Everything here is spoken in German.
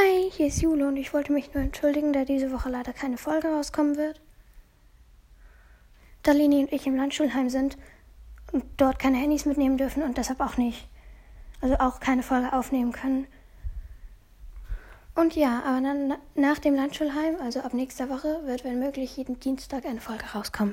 Hi, hier ist Jule und ich wollte mich nur entschuldigen, da diese Woche leider keine Folge rauskommen wird. Da Leni und ich im Landschulheim sind und dort keine Handys mitnehmen dürfen und deshalb auch nicht, also auch keine Folge aufnehmen können. Und ja, aber dann nach dem Landschulheim, also ab nächster Woche, wird wenn möglich jeden Dienstag eine Folge rauskommen.